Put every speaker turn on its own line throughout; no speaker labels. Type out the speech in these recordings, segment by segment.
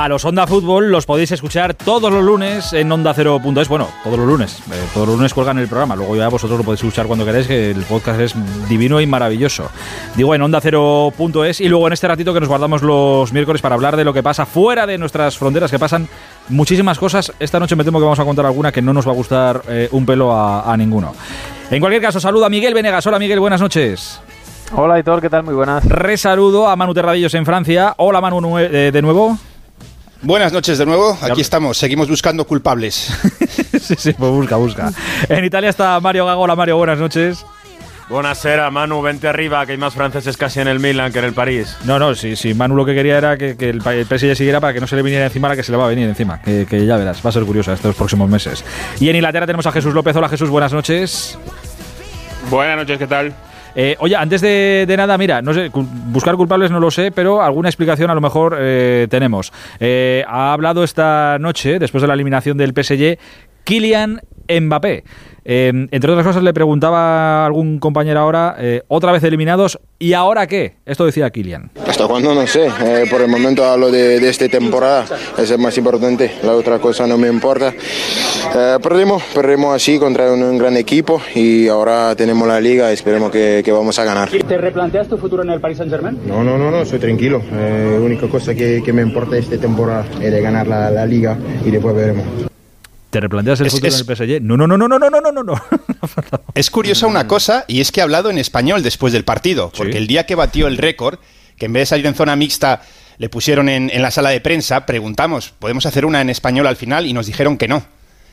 A los Onda Fútbol los podéis escuchar todos los lunes en Onda Cero.es. Bueno, todos los lunes. Eh, todos los lunes cuelgan el programa. Luego ya vosotros lo podéis escuchar cuando queráis, que el podcast es divino y maravilloso. Digo en Onda Cero.es y luego en este ratito que nos guardamos los miércoles para hablar de lo que pasa fuera de nuestras fronteras, que pasan muchísimas cosas. Esta noche me temo que vamos a contar alguna que no nos va a gustar eh, un pelo a, a ninguno. En cualquier caso, saludo a Miguel Venegas. Hola Miguel, buenas noches.
Hola Hitor, ¿qué tal? Muy buenas.
Resaludo a Manu Terradillos en Francia. Hola Manu eh, de nuevo.
Buenas noches de nuevo, aquí estamos, seguimos buscando culpables.
sí, sí, pues busca, busca. En Italia está Mario Gago. Hola Mario, buenas noches.
Buenasera, Manu, vente arriba, que hay más franceses casi en el Milan que en el París.
No, no, sí, sí, Manu lo que quería era que, que el, el PSG siguiera para que no se le viniera encima la que se le va a venir encima. Que, que, ya verás, va a ser curiosa estos próximos meses. Y en Inglaterra tenemos a Jesús López. Hola Jesús, buenas noches.
Buenas noches, ¿qué tal?
Eh, oye, antes de, nada, mira, no sé, buscar culpables no lo sé, pero alguna explicación a lo mejor eh, tenemos. Eh, ha hablado esta noche, después de la eliminación del PSG, Kylian Mbappé. Eh, entre otras cosas, le preguntaba a algún compañero ahora, eh, otra vez eliminados, ¿y ahora qué? Esto decía Kylian.
Hasta cuándo no sé, eh, por el momento hablo de, de, esta temporada, es el más importante, la otra cosa no me importa. Eh, perdimos, perdimos así contra un, un, gran equipo y ahora tenemos la liga, esperemos que, que, vamos a ganar.
¿Te replanteas tu futuro en el Paris Saint Germain?
No, no, no, no soy tranquilo. la única cosa que, que, me importa esta temporada es de ganar la, la liga y después veremos.
¿Te replanteas el es, futuro es, en el PSG? No, no, no, no, no, no, no, no, no.
Es curiosa una cosa, y es que ha hablado en español después del partido, porque ¿Sí? el día que batió el récord, que en vez de salir en zona mixta le pusieron en, en, la sala de prensa, preguntamos, ¿podemos hacer una en español al final? Y nos dijeron que no,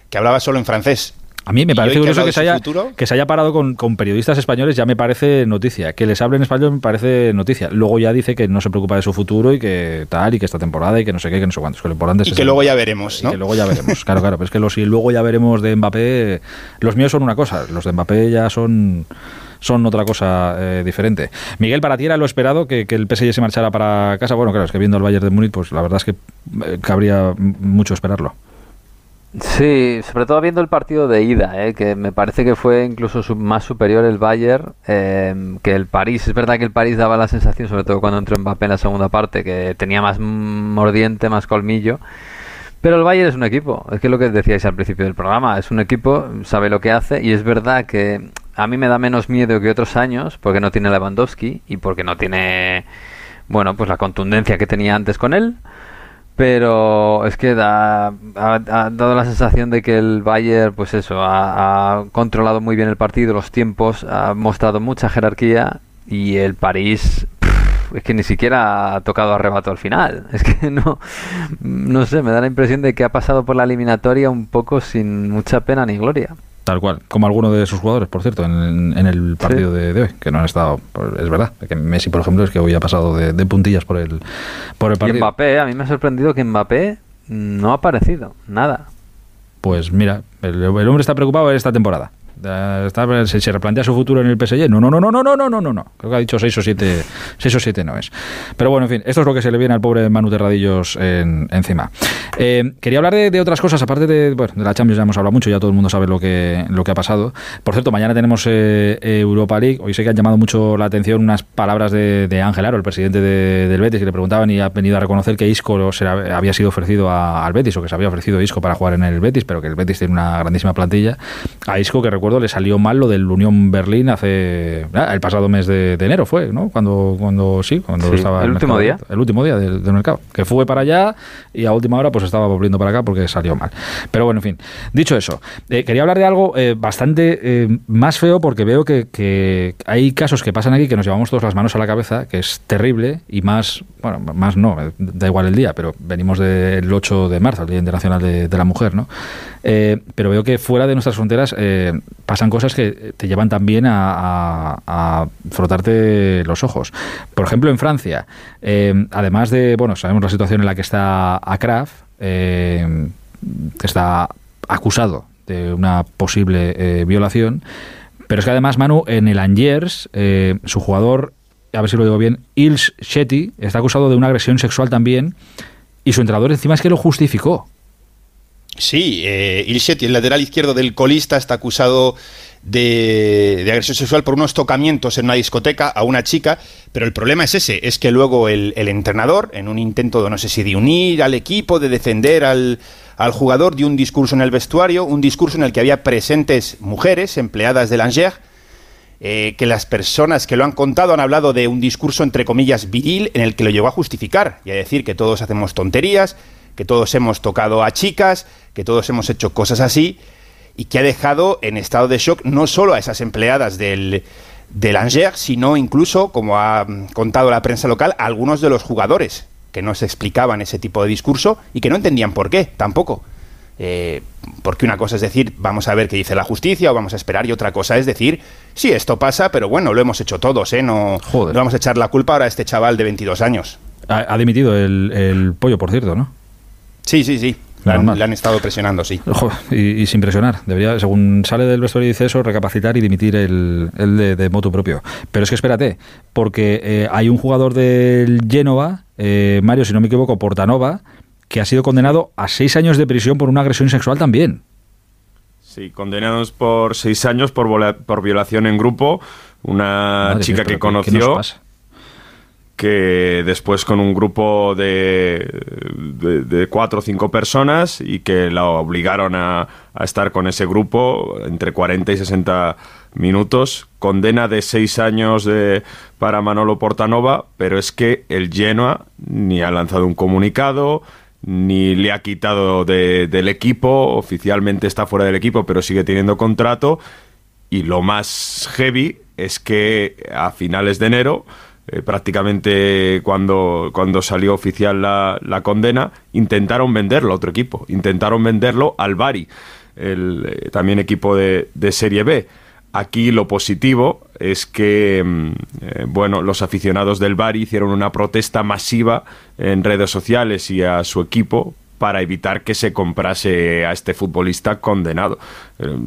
que hablaba solo en francés.
A mí me parece curioso que, se haya, que se haya parado con, con, periodistas españoles, ya me parece noticia. Que les hable en español me parece noticia. Luego ya dice que no se preocupa de su futuro y que tal, y que esta temporada y que no sé qué, que no sé cuántos. Que lo importante
y
es
que luego ya veremos, ¿no?
que luego ya veremos, claro, claro. Pero es que los y luego ya veremos de Mbappé, los míos son una cosa, los de Mbappé ya son son otra cosa eh, diferente. Miguel, para ti era lo esperado que, que, el PSG se marchara para casa. Bueno, claro, es que viendo el Bayern de Múnich, pues la verdad es que eh, cabría mucho esperarlo.
Sí, sobre todo viendo el partido de ida, eh, que me parece que fue incluso más superior el Bayern eh, que el París. Es verdad que el París daba la sensación, sobre todo cuando entró Mbappé en la segunda parte, que tenía más mordiente, más colmillo. Pero el Bayern es un equipo, es que lo que decíais al principio del programa, es un equipo, sabe lo que hace y es verdad que a mí me da menos miedo que otros años porque no tiene Lewandowski y porque no tiene, bueno, pues la contundencia que tenía antes con él pero es que da, ha, dado la sensación de que el Bayern, pues eso, ha, controlado muy bien el partido, los tiempos, ha mostrado mucha jerarquía y el París es que ni siquiera ha tocado arrebato al final. Es que no, no sé, me da la impresión de que ha pasado por la eliminatoria un poco sin mucha pena ni gloria.
Tal cual, como alguno de sus jugadores, por cierto, en, en el partido sí. de, de, hoy, que no han estado, pues, es verdad, que Messi, por ejemplo, es que hoy ha pasado de, de puntillas por el, por el partido.
Y Mbappé, a mí me ha sorprendido que Mbappé no ha aparecido, nada.
Pues mira, el, el hombre está preocupado esta temporada. Se, replantea su futuro en el PSG. No, no, no, no, no, no, no, no, no. Creo que ha dicho 6 o 7, 6 o 7 no es. Pero bueno, en fin, esto es lo que se le viene al pobre Manu Terradillos en, encima. Eh, quería hablar de, de, otras cosas, aparte de, bueno, de la Champions ya hemos hablado mucho, ya todo el mundo sabe lo que, lo que ha pasado. Por cierto, mañana tenemos eh, Europa League. Hoy sé que han llamado mucho la atención unas palabras de, de Ángel Aro, el presidente de, del Betis, que le preguntaban y ha venido a reconocer que Isco se había sido ofrecido a, al Betis o que se había ofrecido Isco para jugar en el Betis, pero que el Betis tiene una grandísima plantilla. A Isco, que recuerdo, le salió mal lo del Unión Berlín hace ah, el pasado mes de, de, enero fue, ¿no? Cuando cuando sí, cuando
sí,
estaba
el, el último
mercado,
día,
el último día del, del, mercado, que fue para allá y a última hora pues estaba volviendo para acá porque salió mal. Pero bueno, en fin, dicho eso, eh, quería hablar de algo eh, bastante eh, más feo porque veo que, que, hay casos que pasan aquí que nos llevamos todas las manos a la cabeza, que es terrible y más, bueno, más no, da igual el día, pero venimos del 8 de marzo, el Día Internacional de, de la Mujer, ¿no? Pero veo que fuera de nuestras fronteras eh, pasan cosas que te llevan también a, a, a, frotarte los ojos. Por ejemplo, en Francia, eh, además de, bueno, sabemos la situación en la que está Akraf, eh, que está acusado de una posible eh, violación, pero es que además, Manu, en el Angers, su jugador, a ver si lo digo bien, Ils Shetty, está acusado de una agresión sexual también, y su entrenador encima es que lo justificó.
Sí, eh, el lateral izquierdo del colista, está acusado de, agresión sexual por unos tocamientos en una discoteca a una chica, pero el problema es ese, es que luego el, entrenador, en un intento de no sé si de unir al equipo, de defender al, al jugador, dio un discurso en el vestuario, un discurso en el que había presentes mujeres, empleadas de Langer, eh, que las personas que lo han contado han hablado de un discurso entre comillas viril en el que lo llegó a justificar y a decir que todos hacemos tonterías, que todos hemos tocado a chicas, que todos hemos hecho cosas así y que ha dejado en estado de shock no solo a esas empleadas del, del Angers, sino incluso, como ha contado la prensa local, a algunos de los jugadores que no se explicaban ese tipo de discurso y que no entendían por qué tampoco. Eh, porque una cosa es decir, vamos a ver qué dice la justicia o vamos a esperar, y otra cosa es decir, sí, esto pasa, pero bueno, lo hemos hecho todos, ¿eh? No, no vamos a echar la culpa ahora a este chaval de 22 años.
Ha, dimitido el, pollo, por cierto, ¿no?
Sí, sí, sí. Le han, estado presionando, sí.
y, sin presionar. Debería, según sale del vestuario y dice eso, recapacitar y dimitir el, el de, moto propio. Pero es que espérate, porque eh, hay un jugador del Génova, eh, Mario, si no me equivoco, Portanova, que ha sido condenado a seis años de prisión por una agresión sexual también.
Sí, condenados por seis años por, por violación en grupo. Una chica que conoció que después con un grupo de, de, cuatro o cinco personas y que la obligaron a, a, estar con ese grupo entre 40 y 60 minutos. Condena de seis años de, para Manolo Portanova, pero es que el Genoa ni ha lanzado un comunicado, ni le ha quitado del equipo, oficialmente está fuera del equipo, pero sigue teniendo contrato. Y lo más heavy es que a finales de enero eh, prácticamente cuando, cuando salió oficial la, la, condena, intentaron venderlo a otro equipo, intentaron venderlo al Bari, el, eh, también equipo de, de, Serie B. Aquí lo positivo es que mm, eh, bueno, los aficionados del Bari hicieron una protesta masiva en redes sociales y a su equipo para evitar que se comprase a este futbolista condenado. Eh,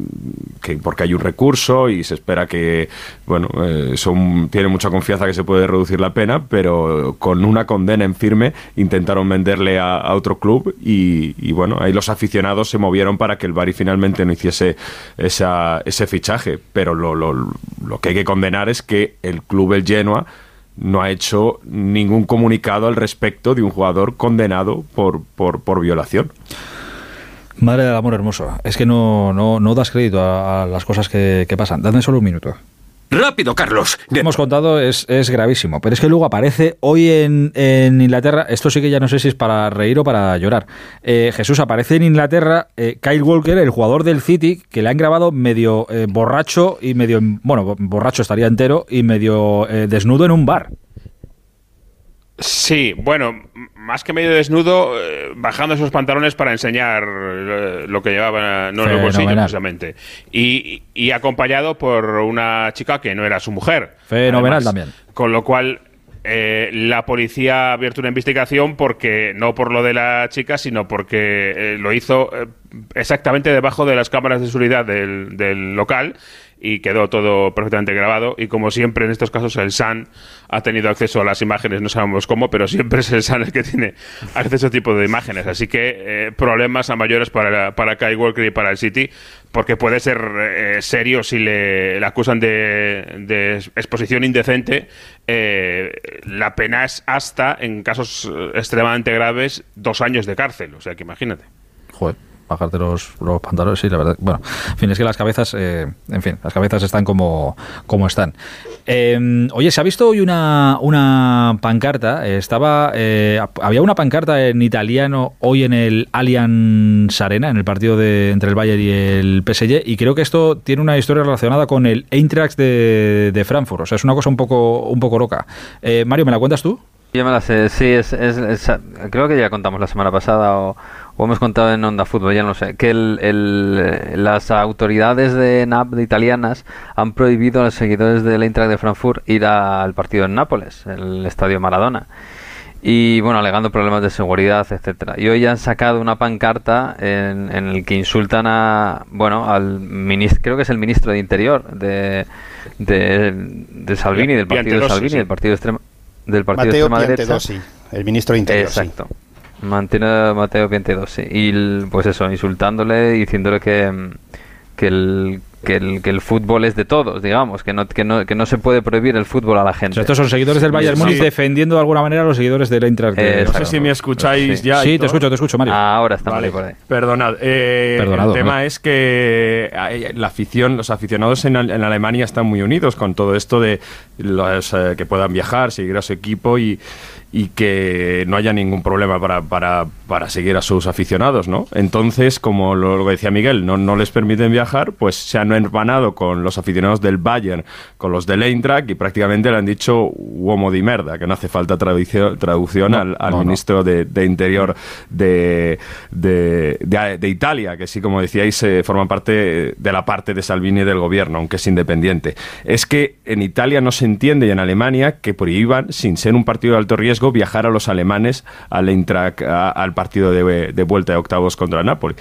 que, porque hay un recurso y se espera que, bueno, eh, son, tiene mucha confianza que se puede reducir la pena, pero con una condena en firme intentaron venderle a, otro club y, bueno, ahí los aficionados se movieron para que el Bari finalmente no hiciese esa, ese fichaje. Pero lo, lo que hay que condenar es que el club, el Genoa, no ha hecho ningún comunicado al respecto de un jugador condenado por, por, por violación.
Madre del amor hermoso. Es que no, no, no das crédito a, las cosas que, que pasan. Dadme solo un minuto.
Rápido, Carlos.
hemos contado es, es, gravísimo, pero es que luego aparece hoy en, en, Inglaterra, esto sí que ya no sé si es para reír o para llorar. Eh, Jesús aparece en Inglaterra, eh, Kyle Walker, el jugador del City, que le han grabado medio eh, borracho y medio, bueno, borracho estaría entero y medio desnudo en un bar.
Sí, bueno, más que medio desnudo, eh, bajando esos pantalones para enseñar eh, lo que llevaba no en el bolsillo, precisamente. Y, y, acompañado por una chica que no era su mujer.
Fenomenal también.
Con lo cual, eh, la policía ha abierto una investigación porque no por lo de la chica, sino porque lo hizo exactamente debajo de las cámaras de seguridad del, del local y quedó todo perfectamente grabado. Y como siempre en estos casos, el SAN ha tenido acceso a las imágenes, no sabemos cómo, pero siempre es el SAN el que tiene acceso a este tipo de imágenes. Así que eh, problemas a mayores para, para Kai y para el City, porque puede ser eh, serio si le, acusan de, exposición indecente. Eh, la pena es hasta, en casos extremadamente graves, dos años de cárcel. O sea que imagínate.
Joder bajarte los, los pantalones, sí, la verdad. Bueno, en fin, es que las cabezas, eh, en fin, las cabezas están como, como están. Em, oye, se ha visto hoy una, una pancarta, estaba, eh, había una pancarta en italiano hoy en el Allianz Arena, en el partido de, entre el Bayern y el PSG, y creo que esto tiene una historia relacionada con el Eintracht de, de Frankfurt, o sea, es una cosa un poco, un poco loca. Eh, Mario, ¿me la cuentas tú?
Yo me la sé, sí, es, es, creo que ya contamos la semana pasada o, hemos contado en Onda Fútbol, ya no sé, que el, las autoridades de NAP italianas han prohibido a los seguidores del Eintracht de Frankfurt ir al partido en Nápoles, el Estadio Maradona. Y bueno, alegando problemas de seguridad, etcétera. Y hoy han sacado una pancarta en, el que insultan a, bueno, al ministro, creo que es el ministro de Interior de, de, Salvini, del partido de Salvini, del partido extrema del partido
Mateo de extrema derecha. el ministro de Interior.
Exacto. Mantiene Mateo 22, sí. Y pues eso, insultándole, diciéndole que, que el, que el, que el fútbol es de todos, digamos, que no, que no, que no se puede prohibir el fútbol a la gente.
estos son seguidores del Bayern Múnich defendiendo de alguna manera a los seguidores del Eintracht.
no sé si me escucháis ya.
Sí, te escucho, te escucho, Mario.
ahora estamos vale. por ahí.
Perdonad. Eh, el tema es que la afición, los aficionados en, en, Alemania están muy unidos con todo esto de los, eh, que puedan viajar, seguir a su equipo y y que no haya ningún problema para, para, para, seguir a sus aficionados, ¿no? Entonces, como lo, decía Miguel, no, no les permiten viajar, pues se han hermanado con los aficionados del Bayern, con los del Eintracht y prácticamente le han dicho uomo di merda, que no hace falta traducción, traducción al, ministro de, Interior de, de, de, Italia, que sí, como decíais, eh, forma parte de la parte de Salvini del gobierno, aunque es independiente. Es que en Italia no se entiende y en Alemania que prohíban, sin ser un partido de alto riesgo, viajar a los alemanes al, al partido de, vuelta de octavos contra Napoli.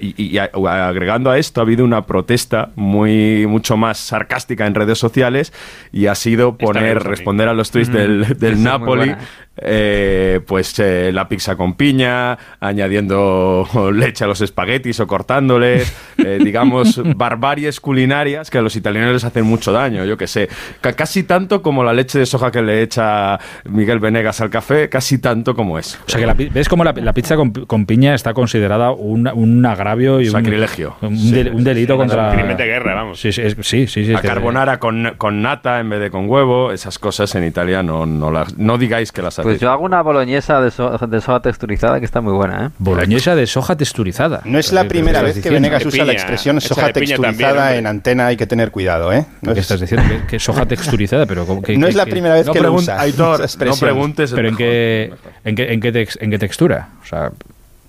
y, agregando a esto, ha habido una protesta muy mucho más sarcástica en redes sociales y ha sido poner, responder a los tweets del, del Napoli eh, pues eh, la pizza con piña, añadiendo leche a los espaguetis o cortándoles, eh, digamos, barbaries culinarias que a los italianos les hacen mucho daño, yo que sé. casi tanto como la leche de soja que le echa Miguel Venegas al café, casi tanto como es.
O sea, que ves como la, pizza con, piña está considerada un, agravio y
un sacrilegio.
Un, delito contra.
Un crimen de guerra, vamos.
Sí, sí, sí. sí,
a carbonara con, con, nata en vez de con huevo, esas cosas en Italia no, no, las, no digáis que las
pues yo hago una boloñesa de, soja texturizada que está muy buena, ¿eh?
Boloñesa de soja texturizada.
No es la primera vez que Venegas usa la expresión soja texturizada en antena, hay que tener cuidado, ¿eh?
No ¿Qué estás diciendo? Que, soja texturizada, pero...
no es la primera vez que lo usa.
no preguntes...
Pero ¿en qué, en, qué, en, qué en qué textura? O sea...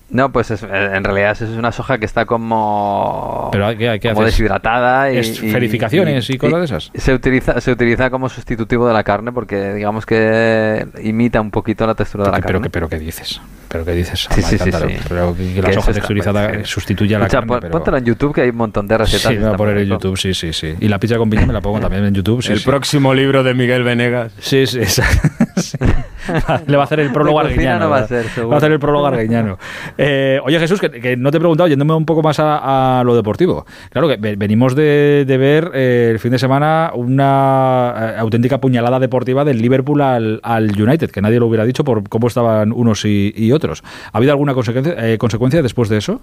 No, pues es, en realidad es una soja que está como,
¿Pero qué,
como deshidratada y,
¿Es verificaciones y, cosas de esas.
Se utiliza, se utiliza como sustitutivo de la carne porque digamos que imita un poquito la textura de la
pero,
carne.
Pero ¿qué dices? ¿Pero qué dices?
Sí, sí, sí,
Pero que, la soja texturizada sustituye a la carne. Pero...
Póntelo en YouTube que hay un montón de recetas.
Sí, me voy a poner en YouTube, sí, sí, sí. Y la pizza con piña me la pongo también en YouTube.
el próximo libro de Miguel Venegas.
Sí, sí, Le va a hacer el prólogo arguiñano.
No va, a ser,
va a hacer el prólogo arguiñano. Eh, oye, Jesús, que, no te he preguntado, yéndome un poco más a, lo deportivo. Claro que venimos de, ver eh, el fin de semana una eh, auténtica puñalada deportiva del Liverpool al, United, que nadie lo hubiera dicho por cómo estaban unos y, otros. ¿Ha habido alguna consecuencia, consecuencia después de eso?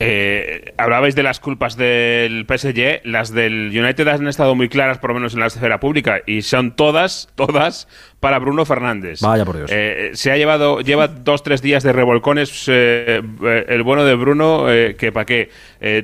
Eh, hablabais de las culpas del PSG, las del United han estado muy claras, por lo menos en la esfera pública, y son todas, todas para Bruno Fernández.
Vaya por Dios.
Eh, se ha llevado, lleva dos, tres días de revolcones eh, el bueno de Bruno, que para qué.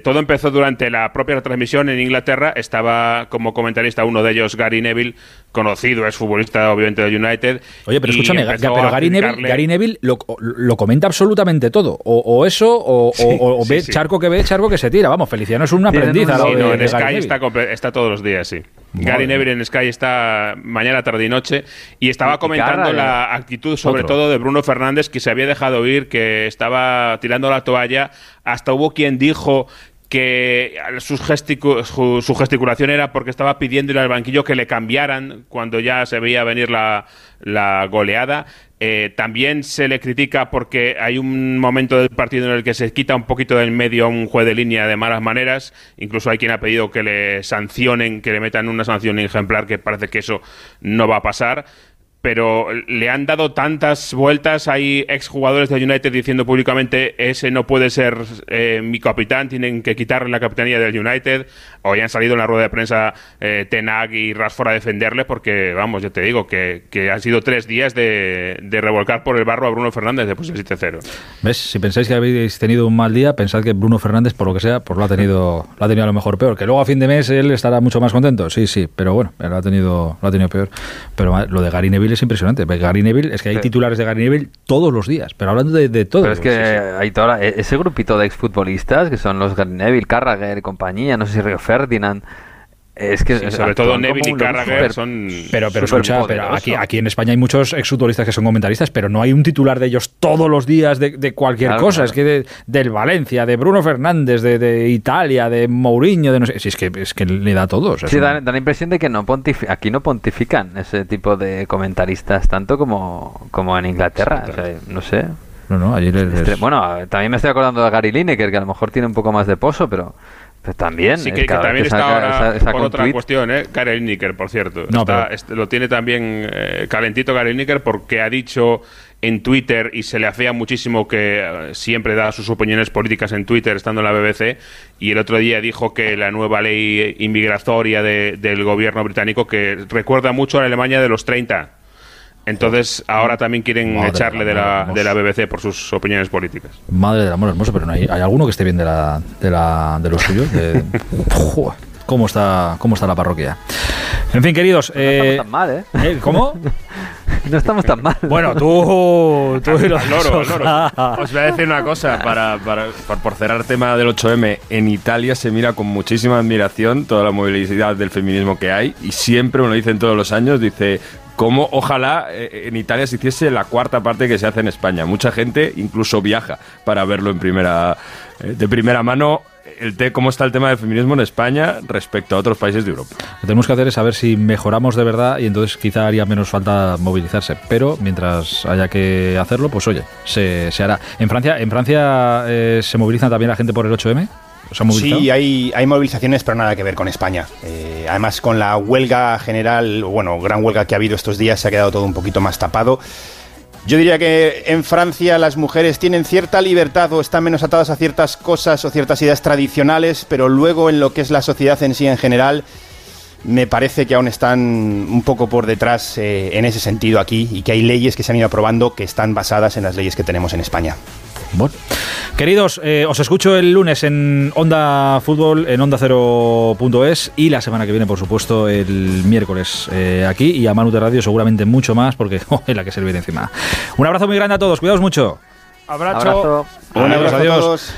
todo empezó durante la propia transmisión en Inglaterra, estaba como comentarista uno de ellos, Gary Neville, conocido, es futbolista obviamente del United.
Oye, pero escúchame, pero Gary Neville, Gary Neville lo, lo, comenta absolutamente todo. O, eso, o, ve charco que ve, charco que se tira. Vamos, Feliciano es un aprendiz.
en Sky está, está, todos los días, sí. Gary Neville en Sky está mañana, tarde y noche. Y estaba comentando la actitud, sobre todo, de Bruno Fernández, que se había dejado oír, que estaba tirando la toalla. Hasta hubo quien dijo que su, su, gesticulación era porque estaba pidiéndole al banquillo que le cambiaran cuando ya se veía venir la, la goleada. Eh, también se le critica porque hay un momento del partido en el que se quita un poquito del medio a un juez de línea de malas maneras. Incluso hay quien ha pedido que le sancionen, que le metan una sanción ejemplar, que parece que eso no va a pasar pero le han dado tantas vueltas. Hay exjugadores de United diciendo públicamente ese no puede ser eh, mi capitán, tienen que quitarle la capitanía del United. Hoy han salido en la rueda de prensa eh, Tenag y Rashford a defenderle porque, vamos, yo te digo que, que han sido tres días de, revolcar por el barro a Bruno Fernández después del 7-0.
¿Ves? Si pensáis que habéis tenido un mal día, pensad que Bruno Fernández, por lo que sea, pues lo ha tenido, lo ha tenido a lo mejor peor. Que luego a fin de mes él estará mucho más contento. Sí, sí, pero bueno, lo ha tenido, lo ha tenido peor. Pero lo de Gary Neville es impresionante. Gary Neville, es que hay titulares de Gary Neville todos los días, pero hablando de, todo.
Pero es que hay toda, e-, ese grupito de exfutbolistas que son los Gary Neville, Carragher y compañía, no sé si Río Ferdinand. Es que
sobre todo Neville y Carragher son.
Pero, pero escucha, pero aquí, aquí en España hay muchos exfutbolistas que son comentaristas, pero no hay un titular de ellos todos los días de, cualquier cosa. Es que del Valencia, de Bruno Fernández, de, Italia, de Mourinho, de no sé. Si es que es que le da a todos.
Sí, da, la impresión de que no aquí no pontifican ese tipo de comentaristas tanto como, como en Inglaterra. no sé.
No, no, ayer
este, Bueno, también me estoy acordando de Gary Lineker, que a lo mejor tiene un poco más de pozo, pero... también.
Sí, que, también está ahora por otra cuestión, ¿eh? Gary Lineker, por cierto. No, lo tiene también eh, calentito Gary Lineker porque ha dicho en Twitter y se le hacía muchísimo que eh, siempre da sus opiniones políticas en Twitter estando en la BBC y el otro día dijo que la nueva ley inmigratoria del gobierno británico que recuerda mucho a la Alemania de los 30 entonces ahora también quieren echarle de la, de la BBC por sus opiniones políticas.
Madre del amor hermoso, pero no hay, ¿hay alguno que esté bien de, la, de, la, de los suyos. ¿Cómo está, ¿Cómo está la parroquia? En fin, queridos.
No estamos eh, tan mal, ¿eh?
¿eh? ¿Cómo?
no estamos tan mal.
Bueno, tú. tú
loro, Os voy a decir una cosa para, para, por cerrar tema del 8M. En Italia se mira con muchísima admiración toda la movilidad del feminismo que hay y siempre, uno lo dicen todos los años, dice como ojalá eh, en Italia se hiciese la cuarta parte que se hace en España. Mucha gente incluso viaja para verlo en primera, eh, de primera mano el cómo está el tema del feminismo en España respecto a otros países de Europa.
Lo que tenemos que hacer es saber si mejoramos de verdad y entonces quizá haría menos falta movilizarse. Pero mientras haya que hacerlo, pues oye, se, hará. ¿En Francia, en Francia eh, se moviliza también la gente por el 8M?
Sí, hay, hay movilizaciones, pero nada que ver con España. Eh, además, con la huelga general, bueno, gran huelga que ha habido estos días, se ha quedado todo un poquito más tapado. Yo diría que en Francia las mujeres tienen cierta libertad o están menos atadas a ciertas cosas o ciertas ideas tradicionales, pero luego en lo que es la sociedad en sí en general, me parece que aún están un poco por detrás eh, en ese sentido aquí y que hay leyes que se han ido aprobando que están basadas en las leyes que tenemos en España.
Bueno. Queridos, eh, os escucho el lunes en Onda Fútbol, en Onda Cero.es y la semana que viene, por supuesto, el miércoles eh, aquí y a Manu de Radio seguramente mucho más porque es la que se viene encima. Un abrazo muy grande a todos, cuidaos mucho.
Abrazo.
Un abrazo, adiós.